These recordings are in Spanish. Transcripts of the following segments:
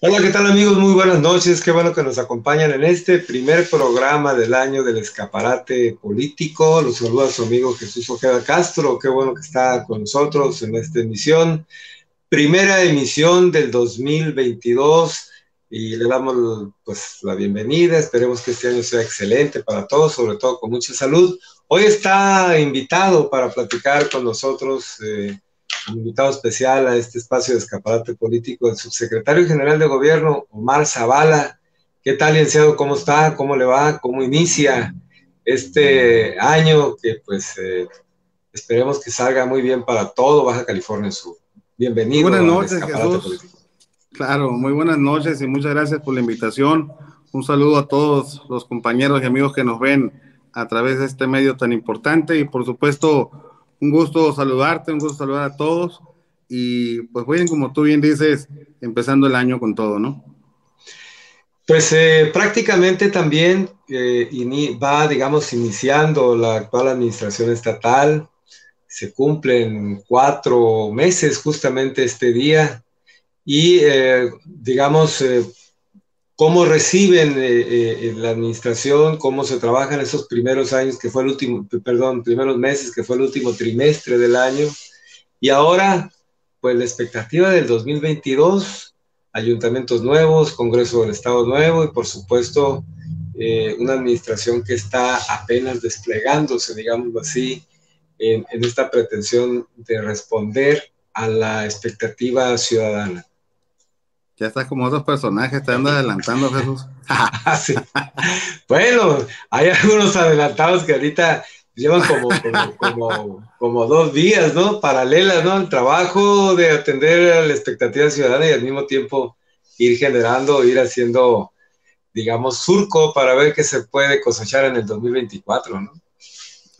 Hola, ¿qué tal amigos? Muy buenas noches. Qué bueno que nos acompañan en este primer programa del año del escaparate político. Los saluda su amigo Jesús Ojeda Castro. Qué bueno que está con nosotros en esta emisión. Primera emisión del 2022 y le damos pues la bienvenida. Esperemos que este año sea excelente para todos, sobre todo con mucha salud. Hoy está invitado para platicar con nosotros. Eh, invitado especial a este espacio de escaparate político, el subsecretario general de gobierno, Omar Zavala. ¿Qué tal, licenciado? ¿Cómo está? ¿Cómo le va? ¿Cómo inicia este año que pues eh, esperemos que salga muy bien para todo Baja California Sur? Bienvenido. Buenas noches, Jesús. Claro, muy buenas noches y muchas gracias por la invitación. Un saludo a todos los compañeros y amigos que nos ven a través de este medio tan importante y por supuesto un gusto saludarte, un gusto saludar a todos y pues bien, como tú bien dices, empezando el año con todo, ¿no? Pues eh, prácticamente también eh, va, digamos, iniciando la actual administración estatal. Se cumplen cuatro meses justamente este día y, eh, digamos, cómo reciben eh, eh, la administración, cómo se trabaja en esos primeros años, que fue el último, perdón, primeros meses, que fue el último trimestre del año. Y ahora, pues la expectativa del 2022, ayuntamientos nuevos, Congreso del Estado nuevo y por supuesto eh, una administración que está apenas desplegándose, digámoslo así, en esta pretensión de responder a la expectativa ciudadana. Ya estás como otros personajes, te andas adelantando, Jesús. Bueno, hay algunos adelantados que ahorita llevan como, como, como, dos días, ¿no? Paralelas, ¿no? El trabajo de atender a la expectativa ciudadana y al mismo tiempo ir generando, ir haciendo, digamos, surco para ver qué se puede cosechar en el 2024, ¿no?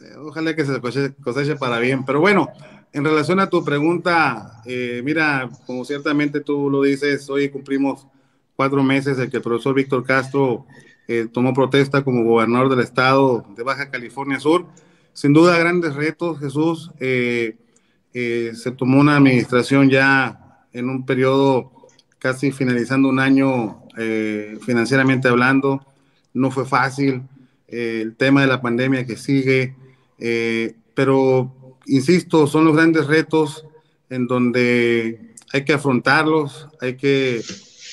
Eh, ojalá que se coseche para bien, pero bueno, en relación a tu pregunta, eh, mira, como ciertamente tú lo dices, hoy cumplimos cuatro meses de que el profesor Víctor Castro eh, tomó protesta como gobernador del estado de Baja California Sur. Sin duda, grandes retos, Jesús. Eh, se tomó una administración ya en un periodo casi finalizando un año financieramente hablando. No fue fácil. el tema de la pandemia que sigue, pero insisto, son los grandes retos en donde hay que afrontarlos, hay que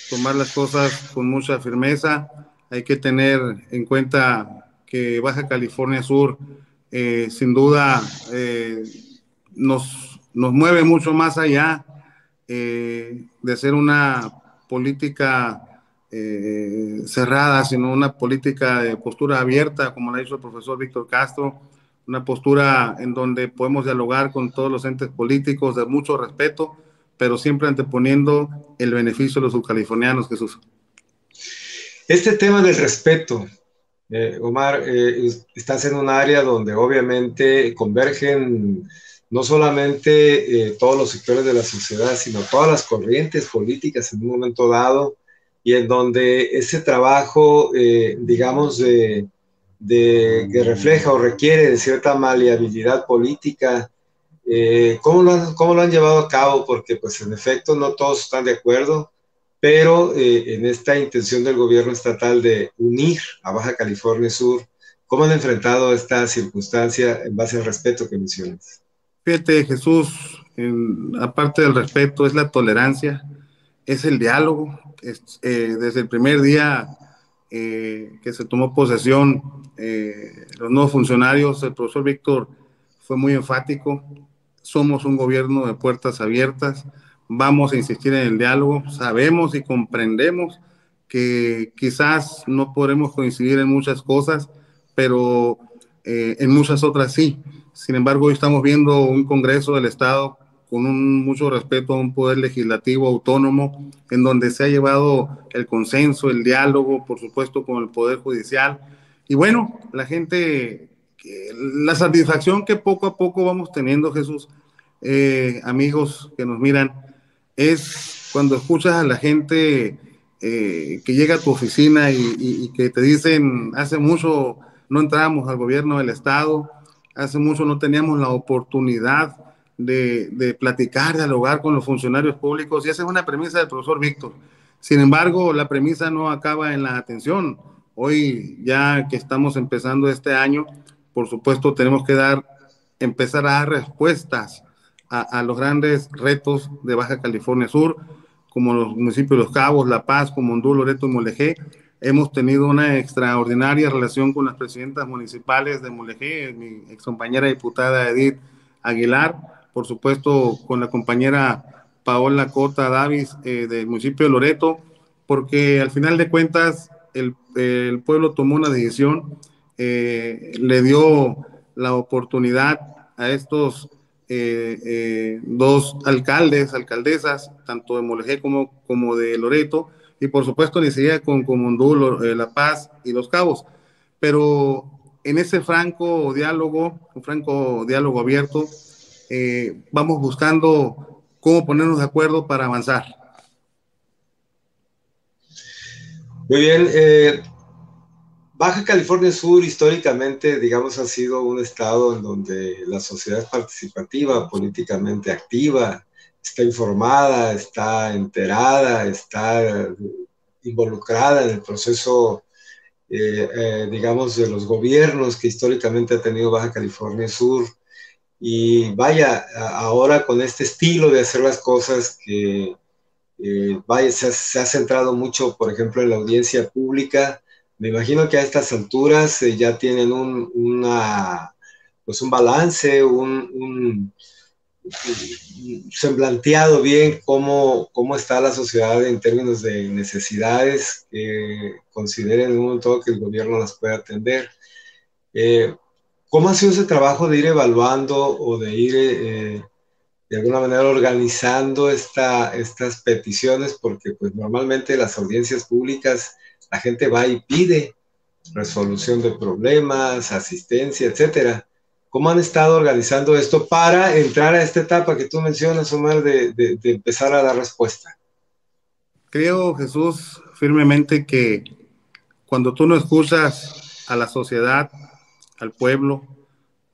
tomar las cosas con mucha firmeza, hay que tener en cuenta que Baja California Sur eh, sin duda eh, nos, nos mueve mucho más allá eh, de ser una política cerrada, sino una política de postura abierta, como la hizo el profesor Víctor Castro, una postura en donde podemos dialogar con todos los entes políticos de mucho respeto, pero siempre anteponiendo el beneficio de los subcalifornianos, Jesús. Este tema del respeto, eh, Omar, eh, estás en un área donde obviamente convergen no solamente eh, todos los sectores de la sociedad, sino todas las corrientes políticas en un momento dado, y en donde ese trabajo, digamos, de de, que refleja o requiere de cierta maleabilidad política. Eh, ¿cómo, lo han, ¿Cómo lo han llevado a cabo? Porque pues en efecto no todos están de acuerdo, pero eh, en esta intención del gobierno estatal de unir a Baja California Sur, ¿cómo han enfrentado esta circunstancia en base al respeto que mencionas? Fíjate, Jesús, aparte del respeto, es la tolerancia, es el diálogo. Eh, desde el primer día eh, que se tomó posesión eh, los nuevos funcionarios, el profesor Víctor fue muy enfático, somos un gobierno de puertas abiertas, vamos a insistir en el diálogo, sabemos y comprendemos que quizás no podremos coincidir en muchas cosas, pero eh, en muchas otras sí. Sin embargo, hoy estamos viendo un Congreso del Estado con un mucho respeto a un poder legislativo autónomo, en donde se ha llevado el consenso, el diálogo, por supuesto, con el Poder Judicial. Y bueno, la gente, la satisfacción que poco a poco vamos teniendo, Jesús, eh, amigos que nos miran, es cuando escuchas a la gente eh, que llega a tu oficina y, y que te dicen, hace mucho no entramos al gobierno del Estado, hace mucho no teníamos la oportunidad de, de platicar, dialogar con los funcionarios públicos, y esa es una premisa del profesor Víctor. Sin embargo, la premisa no acaba en la atención. Hoy, ya que estamos empezando este año, por supuesto, tenemos que dar, empezar a dar respuestas a, los grandes retos de Baja California Sur, como los municipios de Los Cabos, La Paz, Comondú, Loreto y Molejé. Hemos tenido una extraordinaria relación con las presidentas municipales de Molejé, mi ex compañera diputada Edith Aguilar, por supuesto con la compañera Paola Cota Davis eh, del municipio de Loreto, porque al final de cuentas el, el pueblo tomó una decisión, eh, le dio la oportunidad a estos eh, eh, dos alcaldes, alcaldesas, tanto de Molejé como, como de Loreto, y por supuesto ni siquiera con Comondú, La Paz y Los Cabos. Pero en ese franco diálogo, un franco diálogo abierto, vamos buscando cómo ponernos de acuerdo para avanzar. Muy bien. Eh, Baja California Sur históricamente, digamos, ha sido un estado en donde la sociedad es participativa, políticamente activa, está informada, está enterada, está involucrada en el proceso, eh, eh, digamos, de los gobiernos que históricamente ha tenido Baja California Sur. Y vaya, ahora con este estilo de hacer las cosas que eh, vaya, se ha, centrado mucho, por ejemplo, en la audiencia pública. Me imagino que a estas alturas eh, ya tienen un, una, pues un balance, un, semblanteado bien cómo, cómo está la sociedad en términos de necesidades que consideren en un momento que el gobierno las puede atender. Eh, ¿Cómo ha sido ese trabajo de ir evaluando o de ir de alguna manera organizando esta, estas peticiones, porque pues normalmente las audiencias públicas la gente va y pide resolución de problemas, asistencia, etcétera. ¿Cómo han estado organizando esto para entrar a esta etapa que tú mencionas, Omar, de, de, de empezar a dar respuesta? Creo, Jesús, firmemente que cuando tú no escuchas a la sociedad, al pueblo,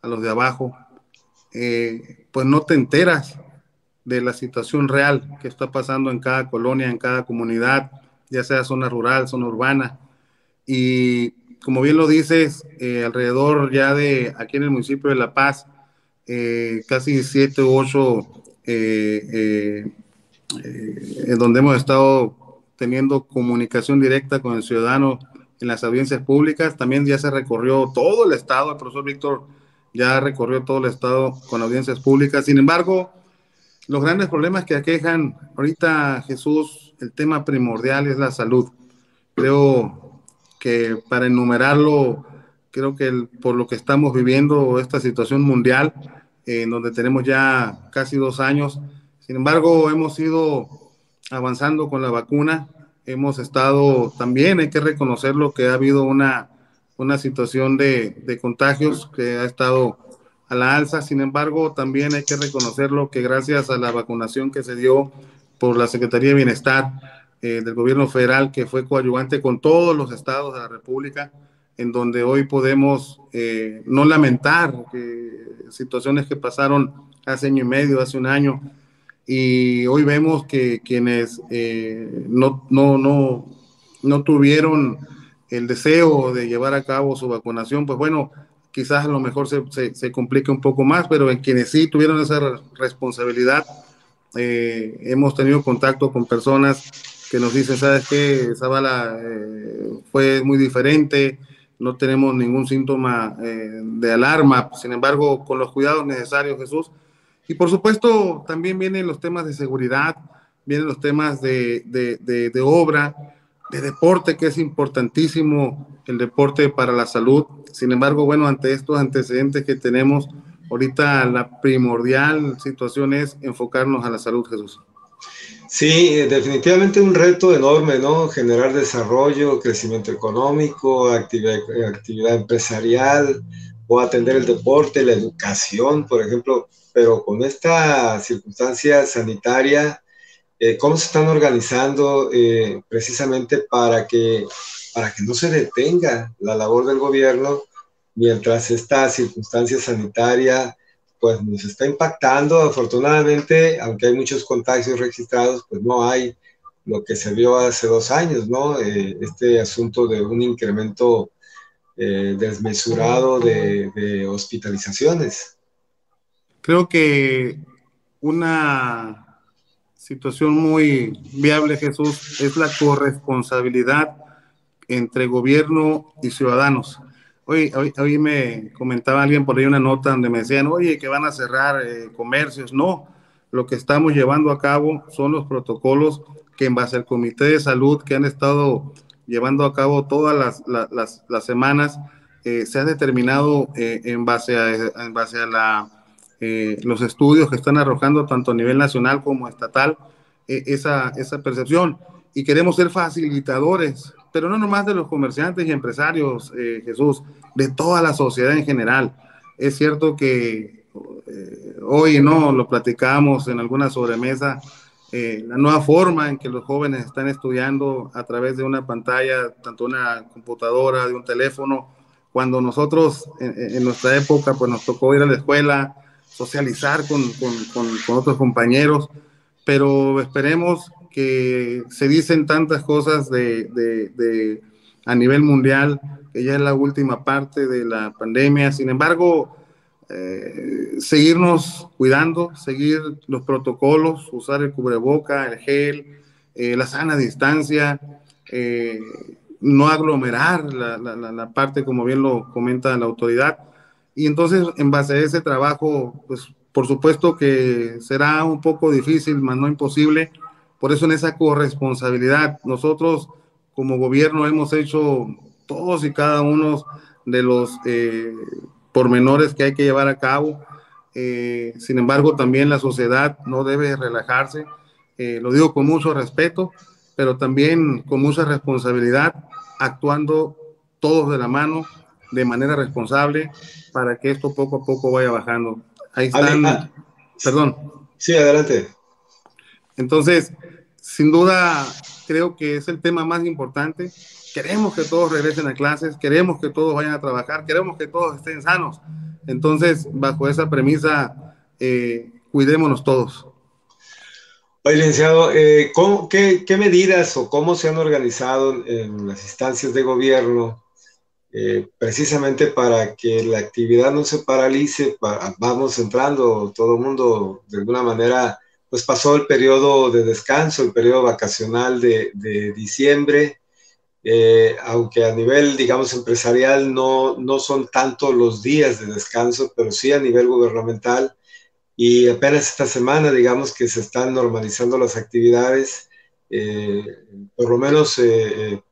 a los de abajo, eh, pues no te enteras de la situación real que está pasando en cada colonia, en cada comunidad, ya sea zona rural, zona urbana. Y como bien lo dices, eh, alrededor ya de aquí en el municipio de La Paz, eh, casi siete u ocho, en donde hemos estado teniendo comunicación directa con el ciudadano en las audiencias públicas. También ya se recorrió todo el estado, el profesor Víctor ya recorrió todo el estado con audiencias públicas. Sin embargo, los grandes problemas que aquejan ahorita Jesús, el tema primordial es la salud. Creo que para enumerarlo, creo que por lo que estamos viviendo, esta situación mundial, en donde tenemos ya casi dos años, sin embargo, hemos ido avanzando con la vacuna, hemos estado también, hay que reconocerlo, que ha habido una una situación de, de, contagios que ha estado a la alza. Sin embargo, también hay que reconocerlo que gracias a la vacunación que se dio por la Secretaría de Bienestar eh, del gobierno federal, que fue coadyuvante con todos los estados de la República, en donde hoy podemos eh, no lamentar que situaciones que pasaron hace año y medio, hace un año, y hoy vemos que quienes eh, no, no, no, no tuvieron el deseo de llevar a cabo su vacunación, pues bueno, quizás a lo mejor se, se, complique un poco más, pero en quienes sí tuvieron esa responsabilidad, eh, hemos tenido contacto con personas que nos dicen, ¿sabes qué? Esa bala eh, fue muy diferente, no tenemos ningún síntoma eh, de alarma, sin embargo, con los cuidados necesarios, Jesús. Y por supuesto, también vienen los temas de seguridad, vienen los temas de, de, obra, de deporte, que es importantísimo el deporte para la salud. Sin embargo, bueno, ante estos antecedentes que tenemos, ahorita la primordial situación es enfocarnos a la salud, Jesús. Sí, definitivamente un reto enorme, ¿no? Generar desarrollo, crecimiento económico, actividad, actividad empresarial o atender el deporte, la educación, por ejemplo, pero con esta circunstancia sanitaria eh, cómo se están organizando eh, precisamente para que, para que no se detenga la labor del gobierno mientras esta circunstancia sanitaria pues nos está impactando. Afortunadamente, aunque hay muchos contagios registrados, pues no hay lo que se vio hace dos años, ¿no? Eh, este asunto de un incremento eh, desmesurado de, hospitalizaciones. Creo que una situación muy viable, Jesús, es la corresponsabilidad entre gobierno y ciudadanos. Hoy, hoy, me comentaba alguien por ahí una nota donde me decían, oye, que van a cerrar eh, comercios. No, lo que estamos llevando a cabo son los protocolos que en base al Comité de Salud que han estado llevando a cabo todas las, las, las semanas, eh, se ha determinado eh, en, base a, en base a la, eh, los estudios que están arrojando tanto a nivel nacional como estatal esa, esa percepción. Y queremos ser facilitadores, pero no nomás de los comerciantes y empresarios, Jesús, de toda la sociedad en general. Es cierto que hoy no lo platicamos en alguna sobremesa, eh, la nueva forma en que los jóvenes están estudiando a través de una pantalla, tanto una computadora, de un teléfono, cuando nosotros en, nuestra época pues nos tocó ir a la escuela, socializar con, con, con, otros compañeros, pero esperemos que se dicen tantas cosas de, de, de, a nivel mundial, que ya es la última parte de la pandemia, sin embargo, eh, seguirnos cuidando, seguir los protocolos, usar el cubreboca, el gel, eh, la sana distancia, eh, no aglomerar la, la, parte, como bien lo comenta la autoridad. Y entonces, en base a ese trabajo, pues por supuesto que será un poco difícil, más no imposible. Por eso en esa corresponsabilidad, nosotros como gobierno hemos hecho todos y cada uno de los pormenores que hay que llevar a cabo. Eh, sin embargo, también la sociedad no debe relajarse. Eh, lo digo con mucho respeto, pero también con mucha responsabilidad, actuando todos de la mano, de manera responsable, para que esto poco a poco vaya bajando. Ahí están. Ah, perdón. Sí, adelante. Entonces, sin duda, creo que es el tema más importante queremos que todos regresen a clases, queremos que todos vayan a trabajar, queremos que todos estén sanos. Entonces, bajo esa premisa, eh, cuidémonos todos. Oye, licenciado, eh, qué, medidas o cómo se han organizado en las instancias de gobierno eh, precisamente para que la actividad no se paralice? vamos entrando, todo el mundo de alguna manera, pues pasó el periodo de descanso, el periodo vacacional de, diciembre, eh, aunque a nivel, digamos, empresarial no, no son tanto los días de descanso, pero sí a nivel gubernamental. Y apenas esta semana, digamos, que se están normalizando las actividades, eh, por lo menos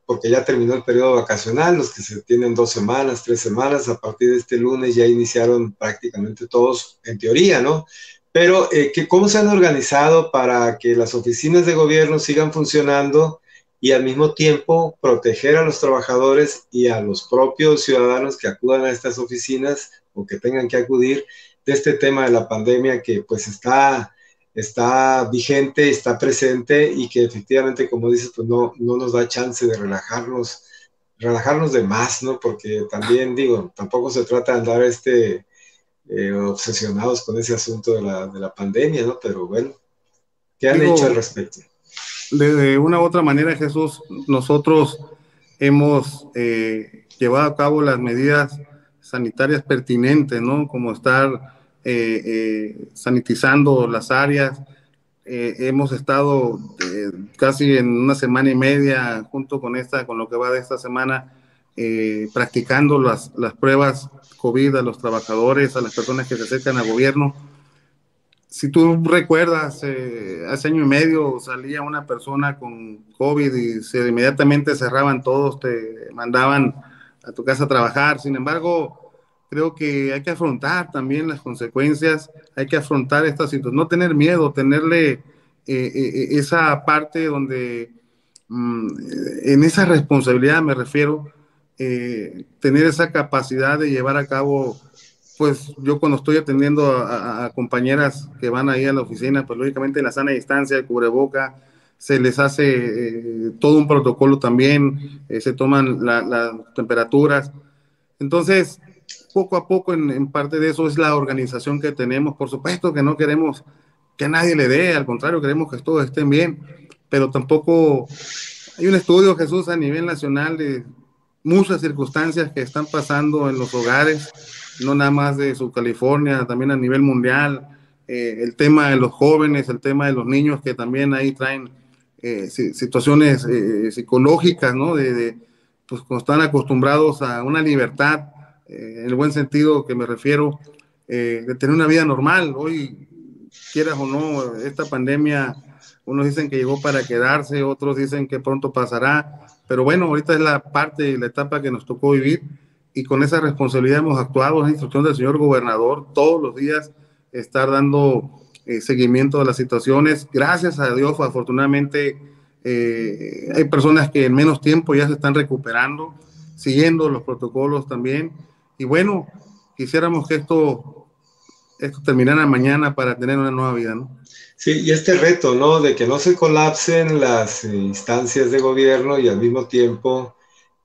porque ya terminó el periodo vacacional, los que se tienen dos semanas, tres semanas, a partir de este lunes ya iniciaron prácticamente todos, en teoría, ¿no? Pero, que ¿cómo se han organizado para que las oficinas de gobierno sigan funcionando? y al mismo tiempo proteger a los trabajadores y a los propios ciudadanos que acudan a estas oficinas o que tengan que acudir de este tema de la pandemia que pues está, está vigente, está presente y que efectivamente, como dices, pues no, no nos da chance de relajarnos, relajarnos de más, ¿no? Porque también digo, tampoco se trata de andar este, eh, obsesionados con ese asunto de la, de la pandemia, ¿no? Pero bueno, ¿qué han hecho al respecto? de una u otra manera, Jesús, nosotros hemos eh, llevado a cabo las medidas sanitarias pertinentes, ¿no? Como estar sanitizando las áreas. hemos estado casi en una semana y media, junto con esta, con lo que va de esta semana, practicando las, las pruebas COVID a los trabajadores, a las personas que se acercan al gobierno si tú recuerdas, eh, hace año y medio salía una persona con COVID y se inmediatamente cerraban todos, te mandaban a tu casa a trabajar. Sin embargo, creo que hay que afrontar también las consecuencias, hay que afrontar esta situación, no tener miedo, tenerle eh, eh, esa parte donde, mm, en esa responsabilidad me refiero, tener esa capacidad de llevar a cabo pues yo cuando estoy atendiendo a, compañeras que van ahí a la oficina, pues lógicamente la sana distancia, el cubreboca, se les hace eh, todo un protocolo también, eh, se toman las temperaturas. Entonces, poco a poco, en, parte de eso es la organización que tenemos. Por supuesto que no queremos que nadie le dé, al contrario, queremos que todos estén bien, pero tampoco hay un estudio, Jesús, a nivel nacional de muchas circunstancias que están pasando en los hogares, no nada más de Subcalifornia, también a nivel mundial, eh, el tema de los jóvenes, el tema de los niños que también ahí traen eh, situaciones eh, psicológicas, ¿no? De, pues como están acostumbrados a una libertad, en el buen sentido que me refiero, de tener una vida normal. Hoy, quieras o no, esta pandemia, unos dicen que llegó para quedarse, otros dicen que pronto pasará, pero bueno, ahorita es la parte y la etapa que nos tocó vivir y con esa responsabilidad hemos actuado, en instrucción del señor gobernador, todos los días estar dando eh, seguimiento a las situaciones. Gracias a Dios, afortunadamente, eh, hay personas que en menos tiempo ya se están recuperando, siguiendo los protocolos también. Y bueno, quisiéramos que esto, esto terminara mañana para tener una nueva vida, ¿no? Sí, y este reto, ¿no? De que no se colapsen las instancias de gobierno y al mismo tiempo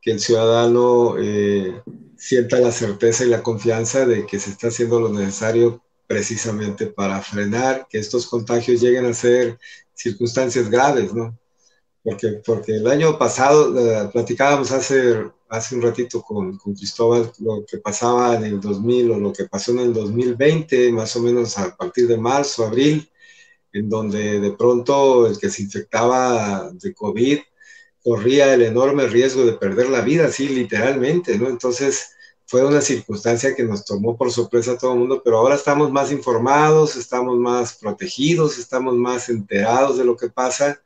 que el ciudadano eh, sienta la certeza y la confianza de que se está haciendo lo necesario precisamente para frenar que estos contagios lleguen a ser circunstancias graves, ¿no? Porque, porque el año pasado, eh, platicábamos hace, hace un ratito con, Cristóbal lo que pasaba en el 2000 o lo que pasó en el 2020, más o menos a partir de marzo, abril, en donde de pronto el que se infectaba de COVID corría el enorme riesgo de perder la vida, así literalmente, ¿no? Entonces fue una circunstancia que nos tomó por sorpresa a todo el mundo, pero ahora estamos más informados, estamos más protegidos, estamos más enterados de lo que pasa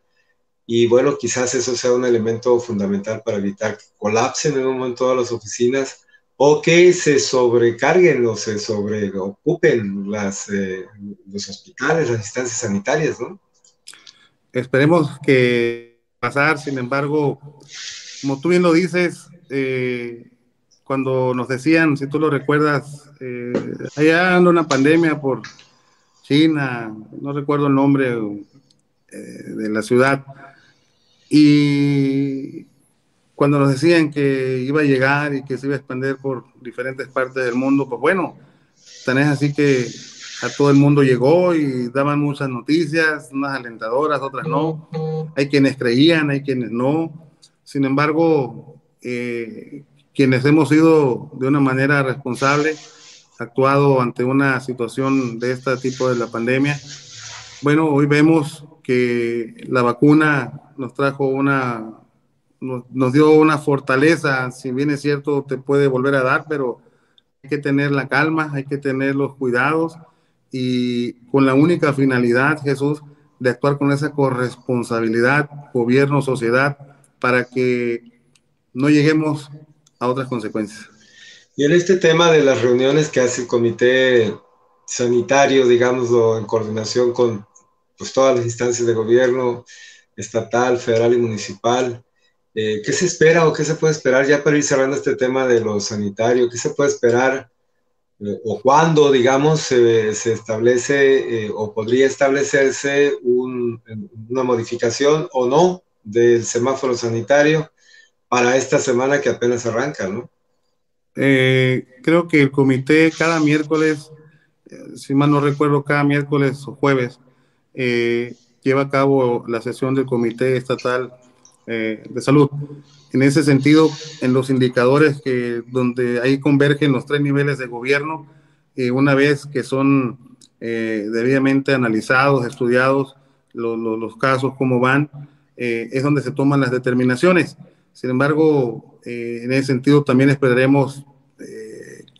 y bueno, quizás eso sea un elemento fundamental para evitar que colapsen en un momento todas las oficinas o que se sobrecarguen o se sobreocupen las, eh, los hospitales, las instancias sanitarias, ¿no? Esperemos que pasar, sin embargo, como tú bien lo dices, eh, cuando nos decían, si tú lo recuerdas, eh, allá anda una pandemia por China, no recuerdo el nombre de la ciudad, y cuando nos decían que iba a llegar y que se iba a expandir por diferentes partes del mundo, pues bueno, tan es así que a todo el mundo llegó y daban muchas noticias, unas alentadoras, otras no. Hay quienes creían, hay quienes no. Sin embargo, eh, quienes hemos ido de una manera responsable, actuado ante una situación de este tipo de la pandemia, bueno, hoy vemos que la vacuna nos trajo una, nos, dio una fortaleza, si bien es cierto, te puede volver a dar, pero hay que tener la calma, hay que tener los cuidados y con la única finalidad, Jesús, de actuar con esa corresponsabilidad, gobierno, sociedad, para que no lleguemos a otras consecuencias. Y en este tema de las reuniones que hace el comité sanitario, digámoslo, en coordinación con pues, todas las instancias de gobierno, estatal, federal y municipal, eh, ¿qué se espera o qué se puede esperar ya para ir cerrando este tema de lo sanitario? ¿Qué se puede esperar o cuándo, digamos, se, establece eh, o podría establecerse una modificación o no del semáforo sanitario para esta semana que apenas arranca, ¿no? Eh, creo que el comité cada miércoles, eh, si mal no recuerdo, cada miércoles o jueves, lleva a cabo la sesión del Comité Estatal de Salud en ese sentido, en los indicadores que donde ahí convergen los tres niveles de gobierno, eh, una vez que son eh, debidamente analizados, estudiados los casos, cómo van, eh, es donde se toman las determinaciones. Sin embargo, en ese sentido también esperaremos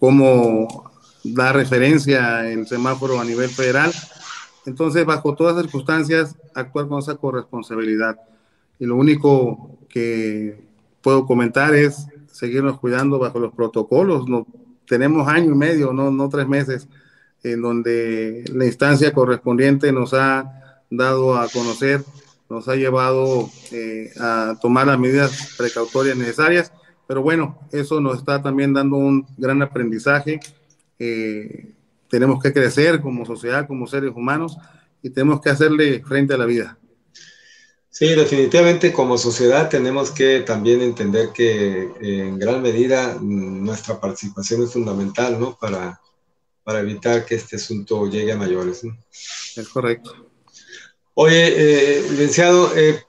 cómo da referencia el semáforo a nivel federal. Entonces, bajo todas circunstancias, actuar con esa corresponsabilidad. Y lo único que puedo comentar es seguirnos cuidando bajo los protocolos. No, tenemos año y medio, no, no tres meses, en donde la instancia correspondiente nos ha dado a conocer, nos ha llevado eh, a tomar las medidas precautorias necesarias. Pero bueno, eso nos está también dando un gran aprendizaje. Eh, tenemos que crecer como sociedad, como seres humanos, y tenemos que hacerle frente a la vida. Sí, definitivamente como sociedad tenemos que también entender que en gran medida mm, nuestra participación es fundamental, ¿no? Para, para evitar que este asunto llegue a mayores. Es correcto. Oye, eh, licenciado, eh,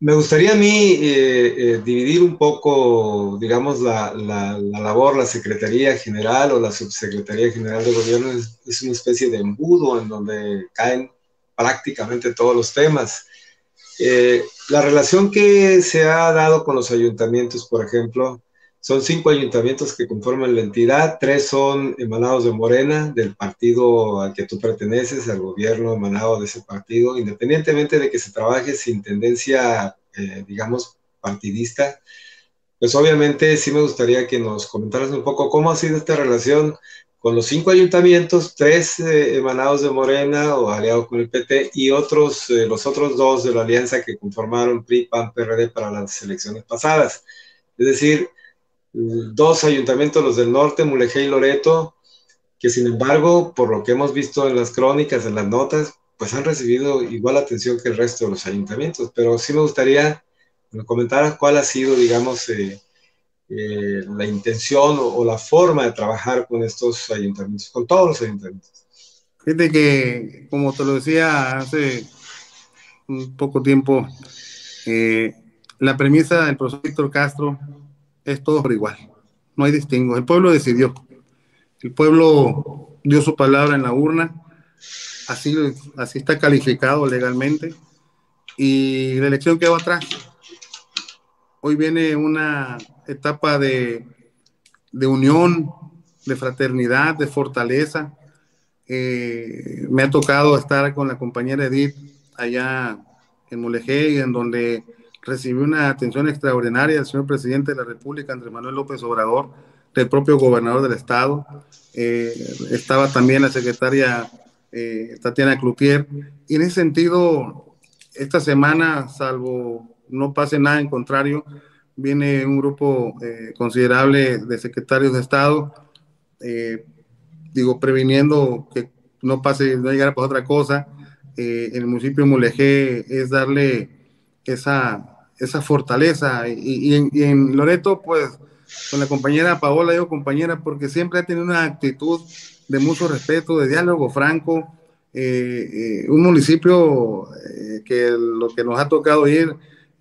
me gustaría a mí eh, eh, dividir un poco, digamos, la, la, labor, la Secretaría General o la Subsecretaría General de Gobierno es, una especie de embudo en donde caen prácticamente todos los temas. Eh, la relación que se ha dado con los ayuntamientos, por ejemplo, son cinco ayuntamientos que conforman la entidad, tres son emanados de Morena, del partido al que tú perteneces, al gobierno emanado de ese partido, independientemente de que se trabaje sin tendencia, eh, digamos, partidista. Pues obviamente sí me gustaría que nos comentaras un poco cómo ha sido esta relación con los cinco ayuntamientos, tres eh, emanados de Morena o aliados con el PT y otros, eh, los otros dos de la alianza que conformaron PRI, PAN, PRD para las elecciones pasadas. Es decir, dos ayuntamientos, los del norte, Mulegé y Loreto, que sin embargo, por lo que hemos visto en las crónicas, en las notas, pues han recibido igual atención que el resto de los ayuntamientos. Pero sí me gustaría que me comentaras cuál ha sido, digamos, eh, eh, la intención o, la forma de trabajar con estos ayuntamientos, con todos los ayuntamientos. Fíjate que, como te lo decía hace un poco tiempo, eh, la premisa del profesor Víctor Castro es todo por igual, no hay distingo. El pueblo decidió, el pueblo dio su palabra en la urna, así, así está calificado legalmente, y la elección quedó atrás. Hoy viene una etapa de, de unión, de fraternidad, de fortaleza. Eh, me ha tocado estar con la compañera Edith allá en Mulegé, en donde recibió una atención extraordinaria del señor presidente de la República, Andrés Manuel López Obrador, del propio gobernador del estado. Eh, estaba también la secretaria eh, Tatiana Cloutier. Y en ese sentido, esta semana, salvo no pase nada en contrario, viene un grupo eh, considerable de secretarios de Estado, digo, previniendo que no pase, no llegara por otra cosa. en el municipio de Mulegé es darle esa, esa fortaleza. Y, en, Loreto, pues, con la compañera Paola, digo compañera, porque siempre ha tenido una actitud de mucho respeto, de diálogo franco, eh, eh, un municipio eh, que lo que nos ha tocado ir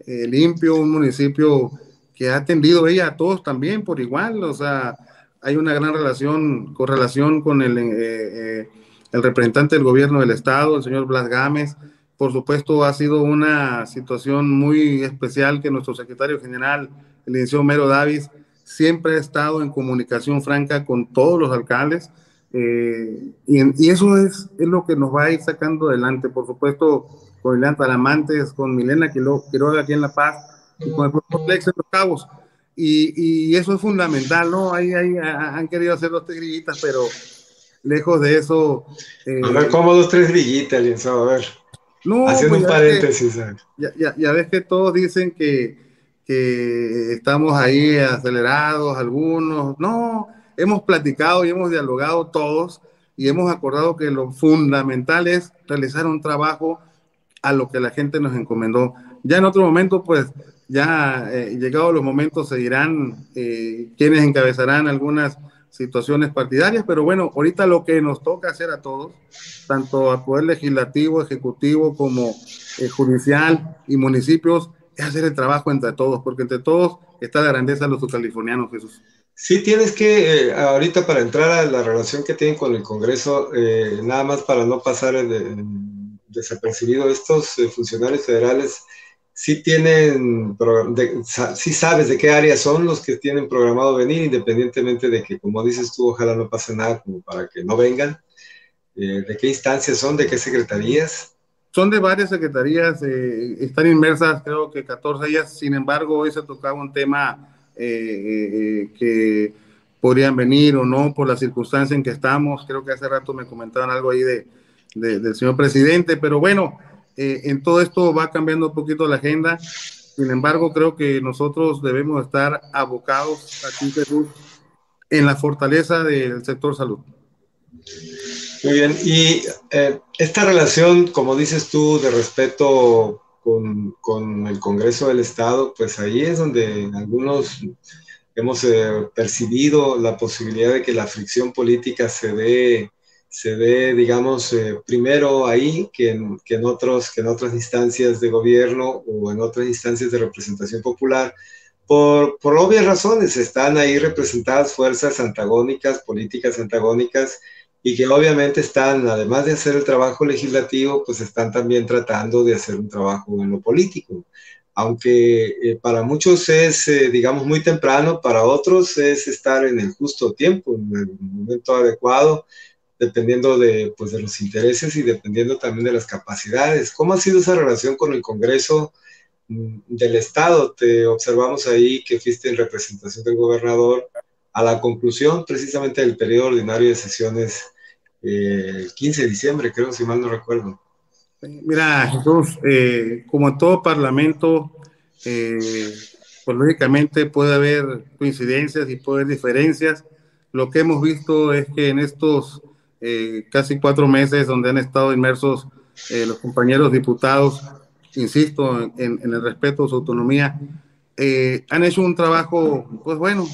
limpio, un municipio que ha atendido ella a todos también por igual, o sea, hay una gran relación, correlación con el, el representante del gobierno del estado, el señor Blas Gámez, por supuesto, ha sido una situación muy especial que nuestro secretario general, el licenciado Mero Davis, siempre ha estado en comunicación franca con todos los alcaldes. Eh, y, eso es, es, lo que nos va a ir sacando adelante. Por supuesto, con Ileana Talamantes, con Milena Quiroga aquí en La Paz y con el profesor Lex en Los Cabos. Y, y, eso es fundamental, ¿no? Ahí, ahí han querido hacer dos grillitas, pero lejos de eso. Eh, a ver, ¿cómo dos, tres grillitas, licenciado? A ver. No, Haciendo pues un paréntesis. ya, ya, ves que todos dicen que, que estamos ahí acelerados, algunos. No, hemos platicado y hemos dialogado todos y hemos acordado que lo fundamental es realizar un trabajo a lo que la gente nos encomendó. Ya en otro momento, pues ya eh, llegados los momentos se dirán eh, quiénes encabezarán algunas situaciones partidarias, pero bueno, ahorita lo que nos toca hacer a todos, tanto al Poder Legislativo, Ejecutivo como eh, Judicial y municipios, es hacer el trabajo entre todos, porque entre todos está la grandeza de los californianos, Jesús. Sí, tienes que, eh, ahorita para entrar a la relación que tienen con el Congreso, eh, nada más para no pasar desapercibido, estos funcionarios federales sí tienen, sí sabes de qué áreas son los que tienen programado venir, independientemente de que, como dices tú, ojalá no pase nada para que no vengan. Eh, ¿De qué instancias son? ¿De qué secretarías? Son de varias secretarías, eh, están inmersas creo que 14 ellas, sin embargo hoy se tocaba un tema eh, que podrían venir o no por la circunstancia en que estamos, creo que hace rato me comentaron algo ahí de, del señor presidente, pero bueno, eh, en todo esto va cambiando un poquito la agenda. Sin embargo, creo que nosotros debemos estar abocados aquí en Jesús en la fortaleza del sector salud. Muy bien, y eh, esta relación, como dices tú, de respeto con, con, el Congreso del Estado, pues ahí es donde algunos hemos eh, percibido la posibilidad de que la fricción política se dé se ve, digamos, eh, primero ahí que en, que en, otros, que en otras instancias de gobierno o en otras instancias de representación popular, por, por obvias razones, están ahí representadas fuerzas antagónicas, políticas antagónicas, y que obviamente están, además de hacer el trabajo legislativo, pues están también tratando de hacer un trabajo en lo político. Aunque eh, para muchos es, eh, digamos, muy temprano, para otros es estar en el justo tiempo, en el momento adecuado, dependiendo de, pues, de los intereses y dependiendo también de las capacidades. ¿Cómo ha sido esa relación con el Congreso mm, del Estado? Te observamos ahí que fuiste en representación del gobernador a la conclusión precisamente del periodo ordinario de sesiones eh, el 15 de diciembre, creo, si mal no recuerdo. Mira, Jesús, eh, como en todo parlamento, eh, pues lógicamente puede haber coincidencias y puede haber diferencias. Lo que hemos visto es que en estos casi cuatro meses donde han estado inmersos los compañeros diputados, insisto, en, el respeto a su autonomía, eh, han hecho un trabajo, pues bueno,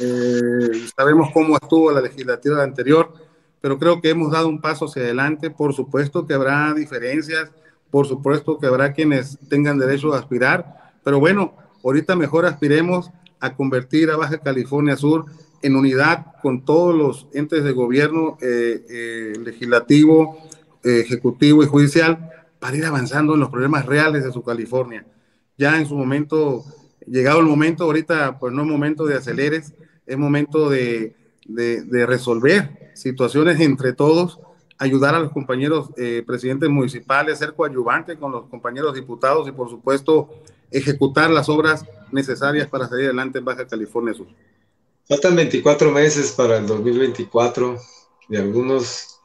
eh, sabemos cómo estuvo la legislatura anterior, pero creo que hemos dado un paso hacia adelante. Por supuesto que habrá diferencias, por supuesto que habrá quienes tengan derecho a aspirar, pero bueno, ahorita mejor aspiremos a convertir a Baja California Sur en unidad con todos los entes de gobierno, eh, legislativo, ejecutivo y judicial, para ir avanzando en los problemas reales de su California. Ya en su momento llegado el momento, ahorita pues no es momento de aceleres, es momento de, de, resolver situaciones entre todos, ayudar a los compañeros eh, presidentes municipales, ser coadyuvante con los compañeros diputados y por supuesto ejecutar las obras necesarias para salir adelante en Baja California Sur. Faltan 24 meses para el 2024 y algunos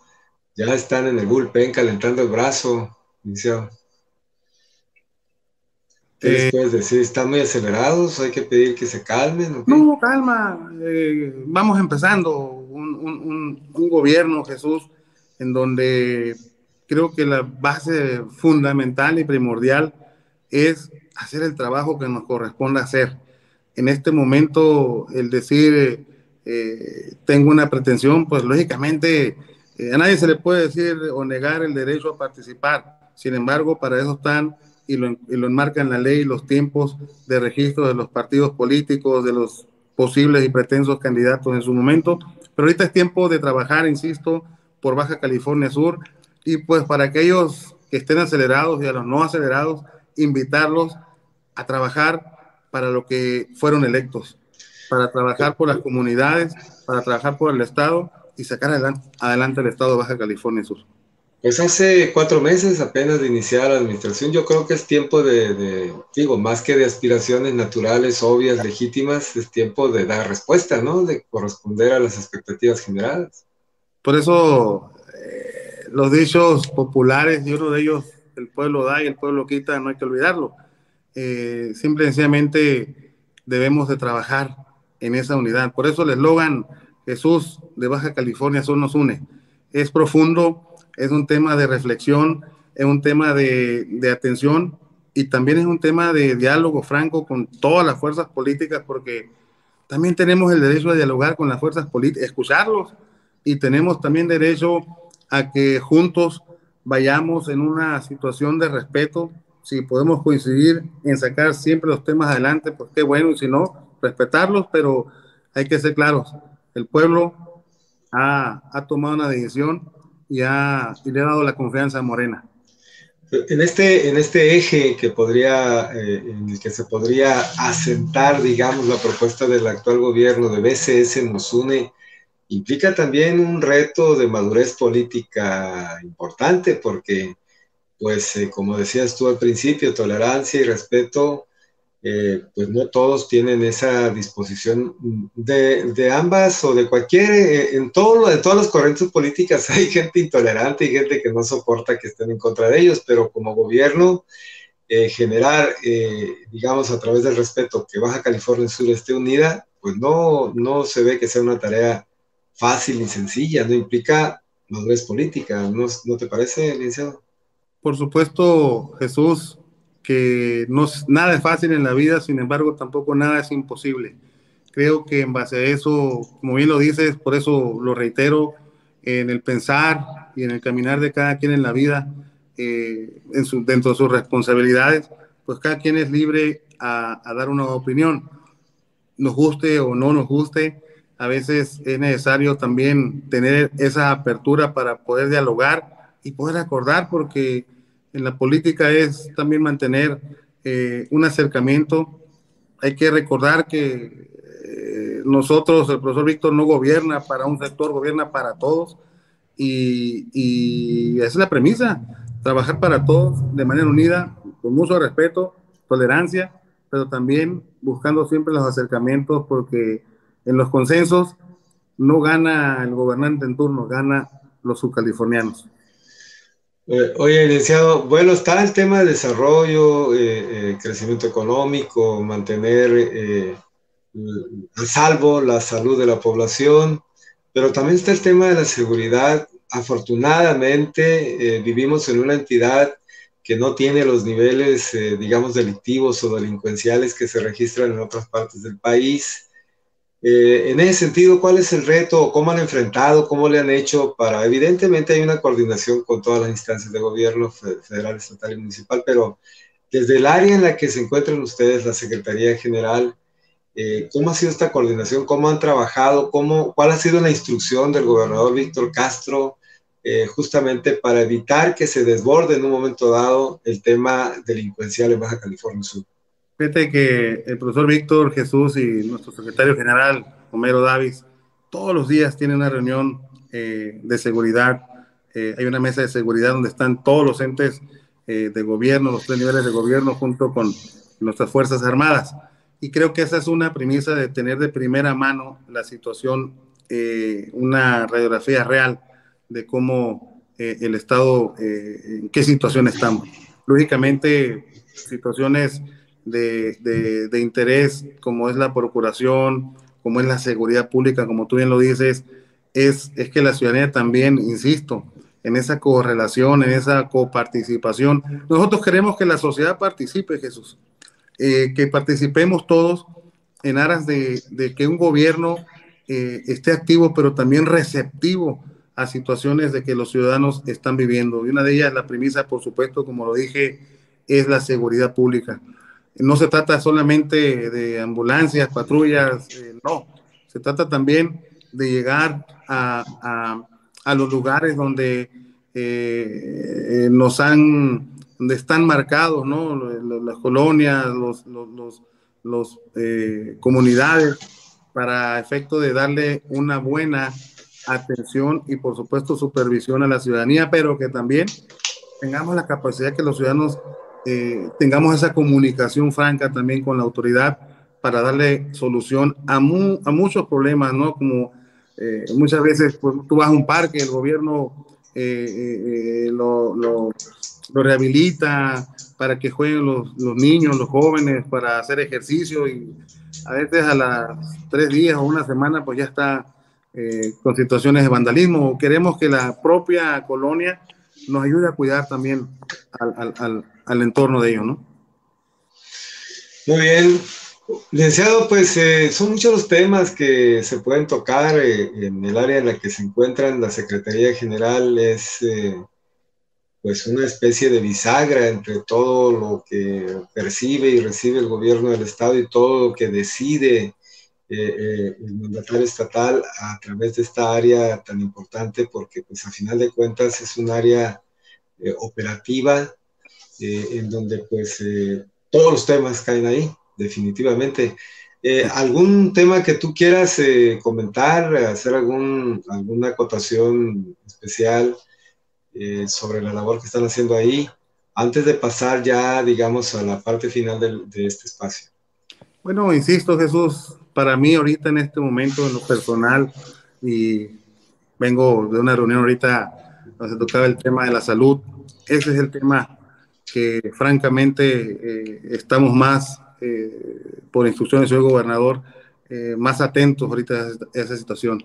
ya están en el bullpen calentando el brazo, iniciado. ¿Qué les eh, decir? ¿Están muy acelerados? ¿Hay que pedir que se calmen? No, calma. Eh, vamos empezando un, gobierno, Jesús, en donde creo que la base fundamental y primordial es hacer el trabajo que nos corresponde hacer. En este momento, el decir eh, tengo una pretensión, pues lógicamente a nadie se le puede decir o negar el derecho a participar. Sin embargo, para eso están y lo, y lo enmarca en la ley los tiempos de registro de los partidos políticos, de los posibles y pretensos candidatos en su momento. Pero ahorita es tiempo de trabajar, insisto, por Baja California Sur y pues para aquellos que estén acelerados y a los no acelerados, invitarlos a trabajar para lo que fueron electos, para trabajar por las comunidades, para trabajar por el Estado y sacar adelante, adelante el Estado de Baja California Sur. Pues hace cuatro meses apenas de iniciar la administración, yo creo que es tiempo de, digo, más que de aspiraciones naturales, obvias, legítimas, es tiempo de dar respuesta, ¿no? De corresponder a las expectativas generadas. Por eso eh, los dichos populares, y uno de ellos, el pueblo da y el pueblo quita, no hay que olvidarlo. Eh, simple y sencillamente debemos de trabajar en esa unidad. Por eso el eslogan Jesús de Baja California Sur nos une. Es profundo, es un tema de reflexión, es un tema de, de, atención y también es un tema de diálogo franco con todas las fuerzas políticas, porque también tenemos el derecho a dialogar con las fuerzas políticas, escucharlos, y tenemos también derecho a que juntos vayamos en una situación de respeto. Si podemos coincidir en sacar siempre los temas adelante, pues qué bueno, y si no, respetarlos, pero hay que ser claros. El pueblo ha, ha tomado una decisión y, ha, le ha dado la confianza a Morena. En este, en este eje que podría, eh, en el que se podría asentar, digamos, la propuesta del actual gobierno de BCS nos une, implica también un reto de madurez política importante, porque, pues, eh, como decías tú al principio, tolerancia y respeto eh, pues no todos tienen esa disposición de, ambas o de cualquier, eh, en todo de todas las corrientes políticas hay gente intolerante y gente que no soporta que estén en contra de ellos, pero como gobierno, generar, digamos, a través del respeto que Baja California Sur esté unida, pues no, no se ve que sea una tarea fácil y sencilla, no implica madurez política, ¿no, ¿no te parece, licenciado? Por supuesto, Jesús, que no, nada es fácil en la vida, sin embargo tampoco nada es imposible. Creo que en base a eso, como bien lo dices, por eso lo reitero, en el pensar y en el caminar de cada quien en la vida, eh, en su, dentro de sus responsabilidades, pues cada quien es libre a, a, dar una opinión, nos guste o no nos guste. A veces es necesario también tener esa apertura para poder dialogar y poder acordar, porque en la política es también mantener eh, un acercamiento. Hay que recordar que eh, nosotros, el profesor Víctor no gobierna para un sector, gobierna para todos. Y, y esa es la premisa, trabajar para todos de manera unida, con mucho respeto, tolerancia, pero también buscando siempre los acercamientos porque en los consensos no gana el gobernante en turno, gana los subcalifornianos. Eh, oye, licenciado, bueno, está el tema de desarrollo, eh, eh, crecimiento económico, mantener a salvo la salud de la población, pero también está el tema de la seguridad. Afortunadamente, vivimos en una entidad que no tiene los niveles, digamos, delictivos o delincuenciales que se registran en otras partes del país. Eh, en ese sentido, ¿cuál es el reto? ¿Cómo han enfrentado? ¿Cómo le han hecho para...? Evidentemente hay una coordinación con todas las instancias de gobierno, federal, estatal y municipal, pero desde el área en la que se encuentran ustedes, la Secretaría General, eh, ¿cómo ha sido esta coordinación? ¿Cómo han trabajado? ¿Cómo, ¿Cuál ha sido la instrucción del gobernador Víctor Castro eh, justamente para evitar que se desborde en un momento dado el tema delincuencial en Baja California Sur? Fíjate que el profesor Víctor Jesús y nuestro secretario general, Homero Davis, todos los días tienen una reunión eh, de seguridad. Eh, hay una mesa de seguridad donde están todos los entes eh, de gobierno, los tres niveles de gobierno, junto con nuestras Fuerzas Armadas. Y creo que esa es una premisa de tener de primera mano la situación, una radiografía real de cómo el Estado, en qué situación estamos. Lógicamente, situaciones de, de, interés, como es la procuración, como es la seguridad pública, como tú bien lo dices, es, es que la ciudadanía también, insisto, en esa correlación, en esa coparticipación. Nosotros queremos que la sociedad participe, Jesús, eh, que participemos todos en aras de, de que un gobierno eh, esté activo, pero también receptivo a situaciones de que los ciudadanos están viviendo. Y una de ellas, la premisa, por supuesto, como lo dije, es la seguridad pública. No se trata solamente de ambulancias, patrullas, eh, no. Se trata también de llegar a, los lugares donde eh, eh, nos han, donde están marcados, ¿no? Las colonias, los, los, comunidades, para efecto de darle una buena atención y por supuesto supervisión a la ciudadanía, pero que también tengamos la capacidad que los ciudadanos eh, tengamos esa comunicación franca también con la autoridad para darle solución a, muchos problemas, ¿no? Como eh, muchas veces pues, tú vas a un parque, el gobierno eh, lo, lo, rehabilita para que jueguen los, niños, los jóvenes, para hacer ejercicio y a veces a las tres días o una semana pues ya está con situaciones de vandalismo. Queremos que la propia colonia nos ayude a cuidar también al entorno de ellos, ¿no? Muy bien. Licenciado, pues eh, son muchos los temas que se pueden tocar eh, en el área en la que se encuentran. La Secretaría General es eh, pues una especie de bisagra entre todo lo que percibe y recibe el gobierno del Estado y todo lo que decide el mandatario estatal a través de esta área tan importante porque pues a final de cuentas es un área operativa eh, en donde pues eh, todos los temas caen ahí, definitivamente. Eh, ¿Algún tema que tú quieras comentar, hacer algún, alguna acotación especial sobre la labor que están haciendo ahí, antes de pasar ya, digamos, a la parte final de, de este espacio? Bueno, insisto, Jesús, para mí ahorita en este momento, en lo personal, y vengo de una reunión ahorita donde se tocaba el tema de la salud, ese es el tema que francamente eh, estamos más, eh, por instrucciones del gobernador, eh, más atentos ahorita a esa situación.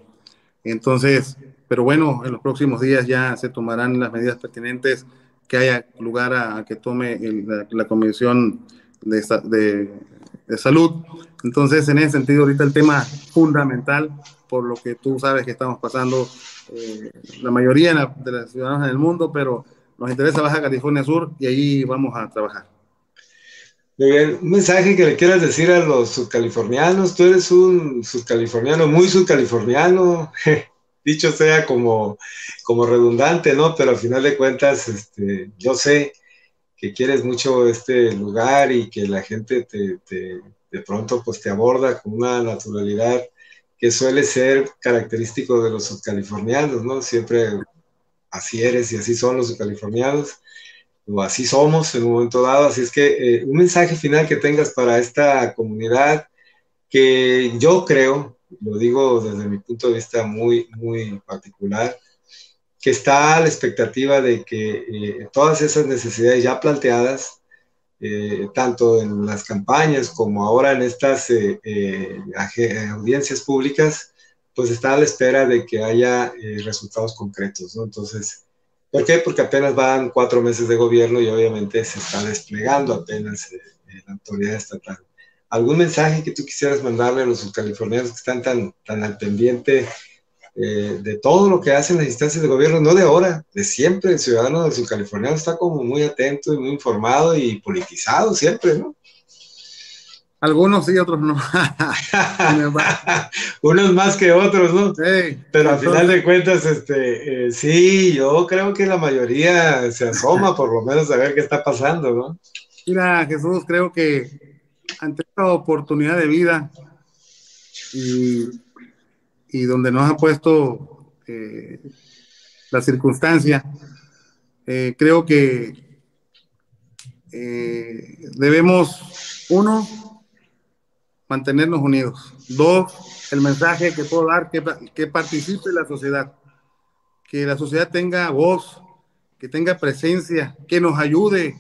Entonces, pero bueno, en los próximos días ya se tomarán las medidas pertinentes que haya lugar a, que tome la, Comisión de, de, Salud Entonces, en ese sentido, ahorita el tema fundamental, por lo que tú sabes que estamos pasando la mayoría de las ciudadanos en el mundo, pero nos interesa Baja California Sur y ahí vamos a trabajar. Un mensaje que le quieras decir a los subcalifornianos. Tú eres un subcaliforniano, muy subcaliforniano, dicho sea como, como redundante, ¿no? Pero al final de cuentas, este, yo sé que quieres mucho este lugar y que la gente te, te, de pronto pues te aborda con una naturalidad que suele ser característico de los subcalifornianos, ¿no? Siempre así eres y así son los subcalifornianos o así somos en un momento dado. Así es que eh, un mensaje final que tengas para esta comunidad que yo creo, lo digo desde mi punto de vista muy, muy particular, que está la expectativa de que eh, todas esas necesidades ya planteadas, eh, tanto en las campañas como ahora en estas audiencias públicas, pues está a la espera de que haya resultados concretos, ¿no? Entonces, ¿Por qué? Porque apenas van cuatro meses de gobierno y obviamente se está desplegando apenas eh, eh, la autoridad estatal. ¿Algún mensaje que tú quisieras mandarle a los californianos que están tan, tan al pendiente eh, de todo lo que hacen las instancias de gobierno? No de ahora, de siempre. El ciudadano de californiano está como muy atento y muy informado y politizado siempre, ¿no? Algunos sí, otros no. Unos más que otros, ¿no? Sí, Pero al final de cuentas, este, eh, sí, yo creo que la mayoría se asoma por lo menos a ver qué está pasando, ¿no? Mira, Jesús, creo que ante esta oportunidad de vida y, donde nos ha puesto eh, la circunstancia, eh, creo que debemos, uno, mantenernos unidos. Dos, el mensaje que puedo dar, que, que participe la sociedad, que la sociedad tenga voz, que tenga presencia, que nos ayude,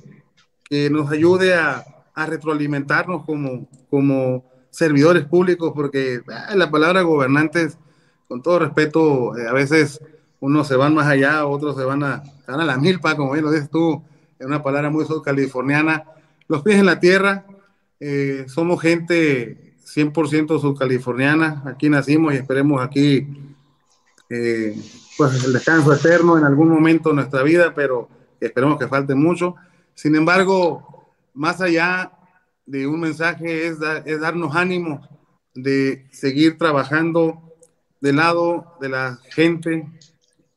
que nos ayude a, a retroalimentarnos como, como servidores públicos, porque ah, la palabra gobernantes, con todo respeto, eh, a veces unos se van más allá, otros se van a, a la milpa, como bien lo dices tú, es una palabra muy californiana, los pies en la tierra, eh, somos gente 100% subcaliforniana, aquí nacimos y esperemos aquí eh, pues el descanso eterno en algún momento de nuestra vida, pero esperemos que falte mucho. Sin embargo, más allá de un mensaje es, es darnos ánimo de seguir trabajando del lado de la gente,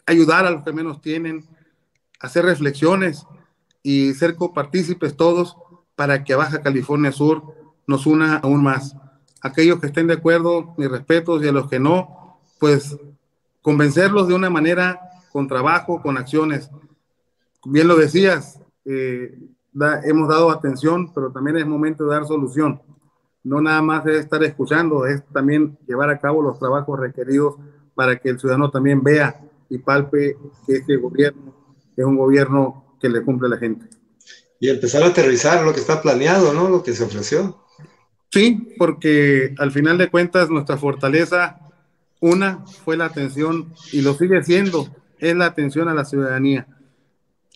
ayudar a los que menos tienen, hacer reflexiones y ser copartícipes todos para que Baja California Sur nos una aún más. Aquellos que estén de acuerdo, mis respetos, y a los que no, pues convencerlos de una manera con trabajo, con acciones. Bien lo decías, eh, hemos dado atención, pero también es momento de dar solución. No nada más es estar escuchando, es también llevar a cabo los trabajos requeridos para que el ciudadano también vea y palpe que este gobierno es un gobierno que le cumple a la gente y empezar a aterrizar lo que está planeado, ¿no? Lo que se ofreció. Sí, porque al final de cuentas nuestra fortaleza, una fue la atención y lo sigue siendo, es la atención a la ciudadanía.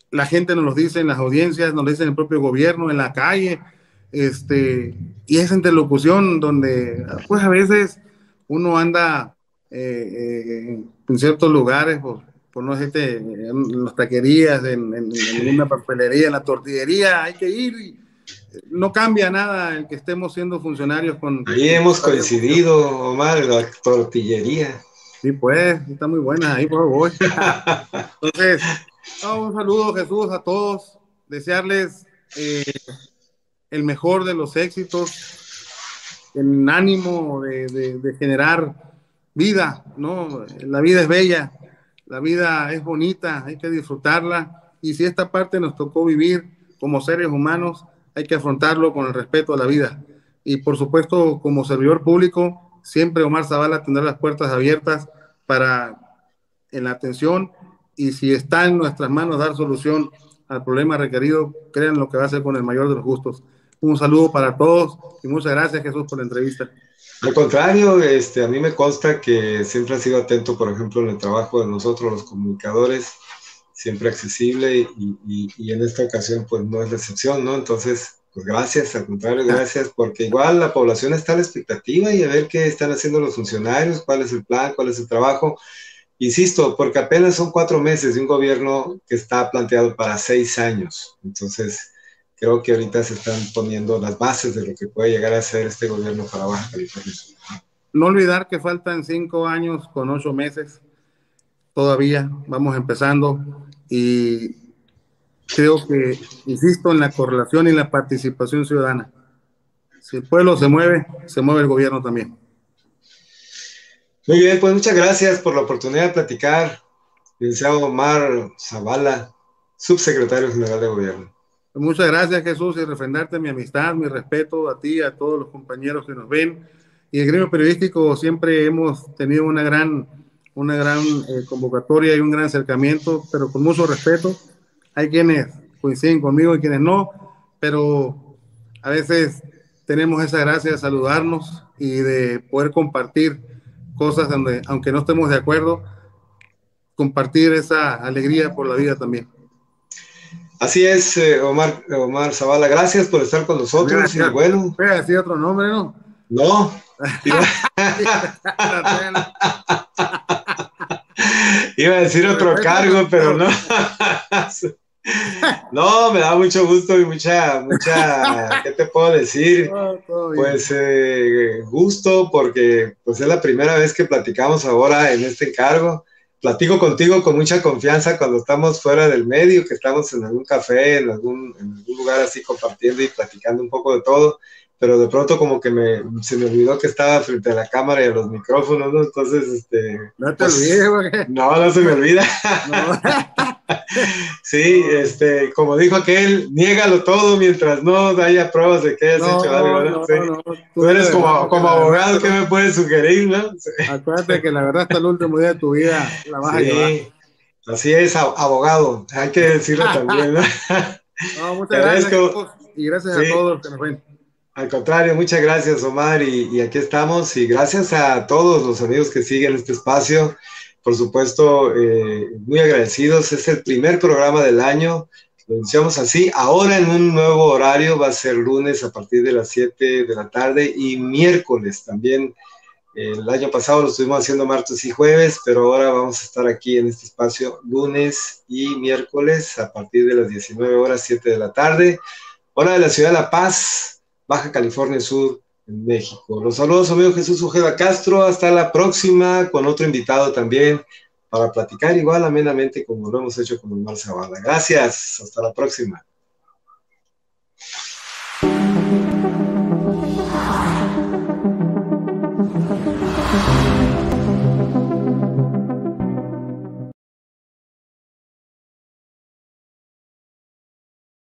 La gente nos lo dice en las audiencias, nos lo dice en el propio gobierno, en la calle, este, y esa interlocución donde, pues a veces uno anda eh, eh, en ciertos lugares, por no decirte, en las taquerías, en, una papelería, en la tortillería, hay que ir y no cambia nada el que estemos siendo funcionarios con... Ahí hemos coincidido, Omar, la tortillería. Sí, pues, está muy buena, ahí por voy. Entonces, un saludo Jesús a todos, desearles eh, el mejor de los éxitos, en ánimo de, de generar vida, ¿no? La vida es bella la vida es bonita, hay que disfrutarla y si esta parte nos tocó vivir como seres humanos, hay que afrontarlo con el respeto a la vida. Y por supuesto, como servidor público, siempre Omar Zavala tendrá las puertas abiertas para en la atención y si está en nuestras manos dar solución al problema requerido, crean lo que va a hacer con el mayor de los gustos. Un saludo para todos y muchas gracias Jesús por la entrevista. Al contrario, este, a mí me consta que siempre ha sido atento, por ejemplo, en el trabajo de nosotros, los comunicadores, siempre accesible y, y, en esta ocasión pues no es la excepción, ¿no? Entonces, Pues gracias, al contrario, gracias, porque igual la población está a la expectativa y a ver qué están haciendo los funcionarios, cuál es el plan, cuál es el trabajo. Insisto, porque apenas son cuatro meses de un gobierno que está planteado para seis años. Entonces, creo que ahorita se están poniendo las bases de lo que puede llegar a ser este gobierno para Baja California Sur. No olvidar que faltan cinco años con ocho meses. Todavía vamos empezando y creo que, insisto, en la correlación y la participación ciudadana. Si el pueblo se mueve, se mueve el gobierno también. Muy bien, pues muchas gracias por la oportunidad de platicar. Licenciado Omar Zavala, subsecretario general de gobierno. Muchas gracias, Jesús, y refrendarte mi amistad, mi respeto a ti, a todos los compañeros que nos ven. Y el gremio periodístico siempre hemos tenido una gran, una gran eh, convocatoria y un gran acercamiento, pero con mucho respeto. Hay quienes coinciden conmigo y quienes no, pero a veces tenemos esa gracia de saludarnos y de poder compartir cosas donde, aunque no estemos de acuerdo, compartir esa alegría por la vida también. Así es, eh, Omar, Omar Zavala, gracias por estar con nosotros. y bueno. Voy a decir otro nombre, ¿no? No. Iba a decir otro cargo, pero no. No, me da mucho gusto y mucha, mucha, ¿qué te puedo decir? Pues eh, gusto porque pues es la primera vez que platicamos ahora en este encargo. Platico contigo con mucha confianza cuando estamos fuera del medio, que estamos en algún café, en algún, en algún lugar así compartiendo y platicando un poco de todo pero de pronto como que me, se me olvidó que estaba frente a la cámara y a los micrófonos, ¿no? Entonces, este... No te pues, olvides. No, no se me olvida. sí, este, como dijo aquel, niégalo todo mientras no haya pruebas de que hayas hecho algo, ¿no? no, Tú eres como, como abogado, ¿qué me puedes sugerir, no? Acuérdate que la verdad hasta el último día de tu vida la vas a llevar. Así es, abogado, hay que decirlo también, ¿no? No, muchas gracias. Y gracias a todos los que nos ven. Al contrario, muchas gracias Omar y, aquí estamos y gracias a todos los amigos que siguen este espacio. Por supuesto, eh, muy agradecidos. Es el primer programa del año. Lo iniciamos así. Ahora en un nuevo horario va a ser lunes a partir de las 7 de la tarde y miércoles también. El año pasado lo estuvimos haciendo martes y jueves, pero ahora vamos a estar aquí en este espacio lunes y miércoles a partir de las 19 horas 7 de la tarde. Hora de la ciudad de La Paz, Baja California Sur, en México. Los saludos, amigo Jesús Ojeda Castro. Hasta la próxima con otro invitado también para platicar igual amenamente como lo hemos hecho con Omar Zavala. Gracias. Hasta la próxima.